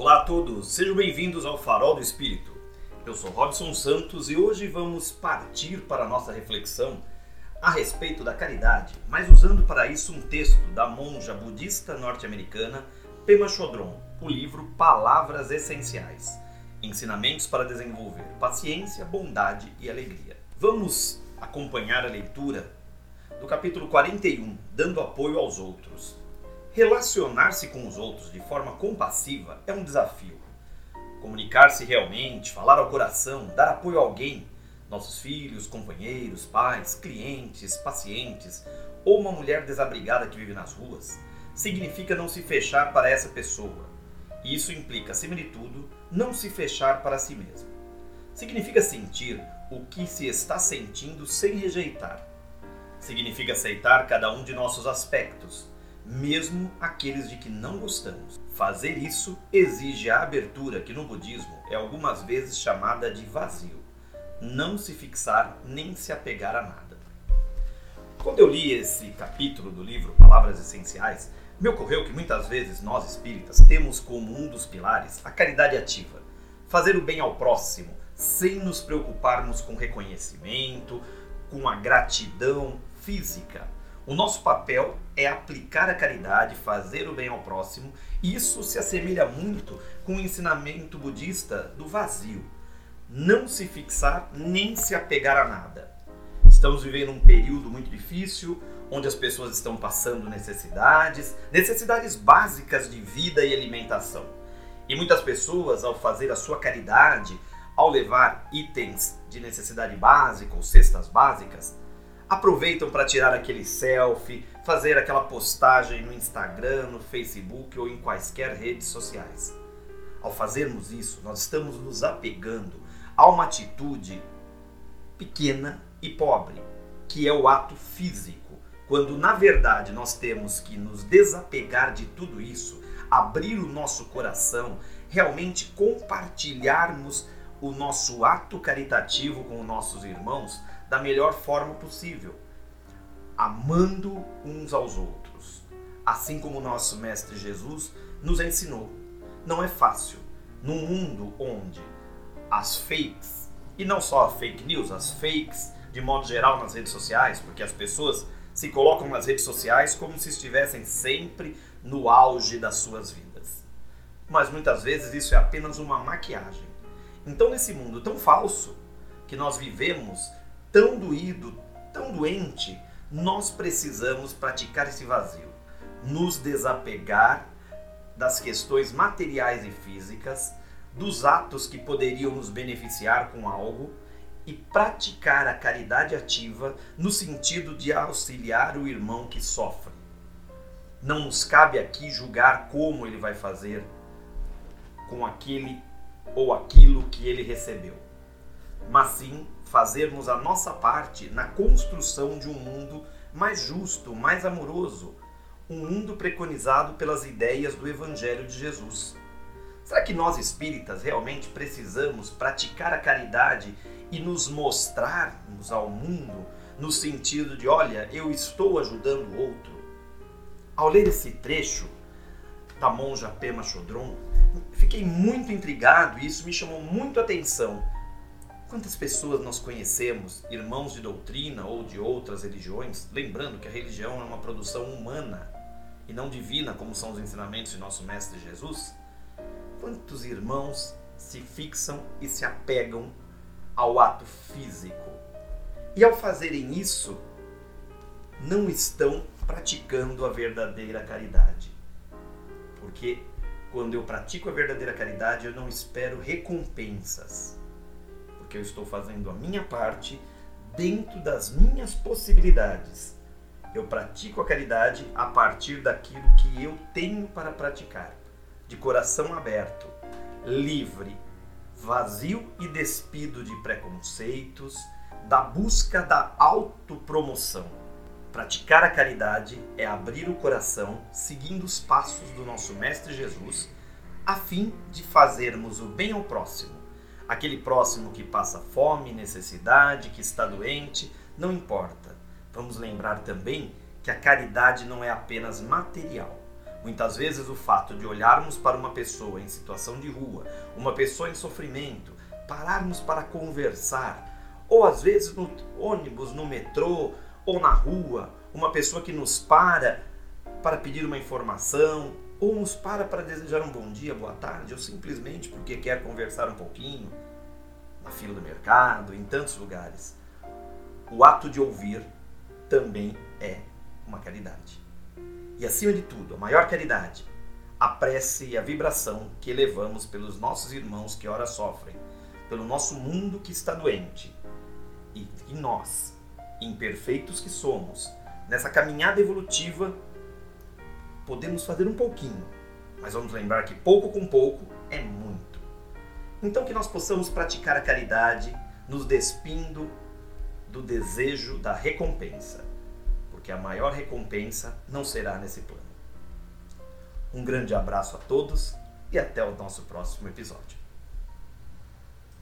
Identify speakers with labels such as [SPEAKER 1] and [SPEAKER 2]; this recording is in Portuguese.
[SPEAKER 1] Olá a todos, sejam bem-vindos ao Farol do Espírito. Eu sou Robson Santos e hoje vamos partir para a nossa reflexão a respeito da caridade, mas usando para isso um texto da monja budista norte-americana Pema Chodron, o livro Palavras Essenciais Ensinamentos para desenvolver paciência, bondade e alegria. Vamos acompanhar a leitura do capítulo 41, Dando apoio aos outros. Relacionar-se com os outros de forma compassiva é um desafio. Comunicar-se realmente, falar ao coração, dar apoio a alguém, nossos filhos, companheiros, pais, clientes, pacientes ou uma mulher desabrigada que vive nas ruas, significa não se fechar para essa pessoa. Isso implica, acima de tudo, não se fechar para si mesmo. Significa sentir o que se está sentindo sem rejeitar. Significa aceitar cada um de nossos aspectos, mesmo aqueles de que não gostamos. Fazer isso exige a abertura, que no budismo é algumas vezes chamada de vazio. Não se fixar nem se apegar a nada. Quando eu li esse capítulo do livro Palavras Essenciais, me ocorreu que muitas vezes nós espíritas temos como um dos pilares a caridade ativa, fazer o bem ao próximo, sem nos preocuparmos com reconhecimento, com a gratidão física. O nosso papel é aplicar a caridade, fazer o bem ao próximo, isso se assemelha muito com o ensinamento budista do vazio. Não se fixar nem se apegar a nada. Estamos vivendo um período muito difícil, onde as pessoas estão passando necessidades, necessidades básicas de vida e alimentação. E muitas pessoas, ao fazer a sua caridade, ao levar itens de necessidade básica ou cestas básicas, aproveitam para tirar aquele selfie, fazer aquela postagem no Instagram, no Facebook ou em quaisquer redes sociais. Ao fazermos isso, nós estamos nos apegando a uma atitude pequena e pobre, que é o ato físico quando na verdade nós temos que nos desapegar de tudo isso, abrir o nosso coração, realmente compartilharmos o nosso ato caritativo com os nossos irmãos da melhor forma possível, amando uns aos outros, assim como nosso Mestre Jesus nos ensinou. Não é fácil, num mundo onde as fakes, e não só a fake news, as fakes de modo geral nas redes sociais, porque as pessoas se colocam nas redes sociais como se estivessem sempre no auge das suas vidas. Mas muitas vezes isso é apenas uma maquiagem. Então, nesse mundo tão falso que nós vivemos, tão doído, tão doente, nós precisamos praticar esse vazio, nos desapegar das questões materiais e físicas, dos atos que poderiam nos beneficiar com algo e praticar a caridade ativa no sentido de auxiliar o irmão que sofre. Não nos cabe aqui julgar como ele vai fazer com aquele ou aquilo que ele recebeu, mas sim fazermos a nossa parte na construção de um mundo mais justo, mais amoroso, um mundo preconizado pelas ideias do Evangelho de Jesus. Será que nós espíritas realmente precisamos praticar a caridade e nos mostrarmos ao mundo no sentido de, olha, eu estou ajudando o outro. Ao ler esse trecho da monja Pema Chodron, fiquei muito intrigado e isso me chamou muito a atenção. Quantas pessoas nós conhecemos, irmãos de doutrina ou de outras religiões, lembrando que a religião é uma produção humana e não divina, como são os ensinamentos de nosso Mestre Jesus? Quantos irmãos se fixam e se apegam ao ato físico. E ao fazerem isso, não estão praticando a verdadeira caridade. Porque quando eu pratico a verdadeira caridade, eu não espero recompensas. Porque eu estou fazendo a minha parte dentro das minhas possibilidades. Eu pratico a caridade a partir daquilo que eu tenho para praticar, de coração aberto, livre, vazio e despido de preconceitos, da busca da autopromoção. Praticar a caridade é abrir o coração seguindo os passos do nosso Mestre Jesus, a fim de fazermos o bem ao próximo. Aquele próximo que passa fome, necessidade, que está doente, não importa. Vamos lembrar também que a caridade não é apenas material. Muitas vezes o fato de olharmos para uma pessoa em situação de rua, uma pessoa em sofrimento, pararmos para conversar, ou às vezes no ônibus, no metrô ou na rua, uma pessoa que nos para para pedir uma informação, ou nos para para desejar um bom dia, boa tarde, ou simplesmente porque quer conversar um pouquinho, na fila do mercado, em tantos lugares. O ato de ouvir também é uma caridade. E acima de tudo, a maior caridade, a prece e a vibração que elevamos pelos nossos irmãos que ora sofrem, pelo nosso mundo que está doente. E, e nós, imperfeitos que somos, nessa caminhada evolutiva, podemos fazer um pouquinho, mas vamos lembrar que pouco com pouco é muito. Então que nós possamos praticar a caridade, nos despindo do desejo da recompensa, porque a maior recompensa não será nesse plano. Um grande abraço a todos e até o nosso próximo episódio.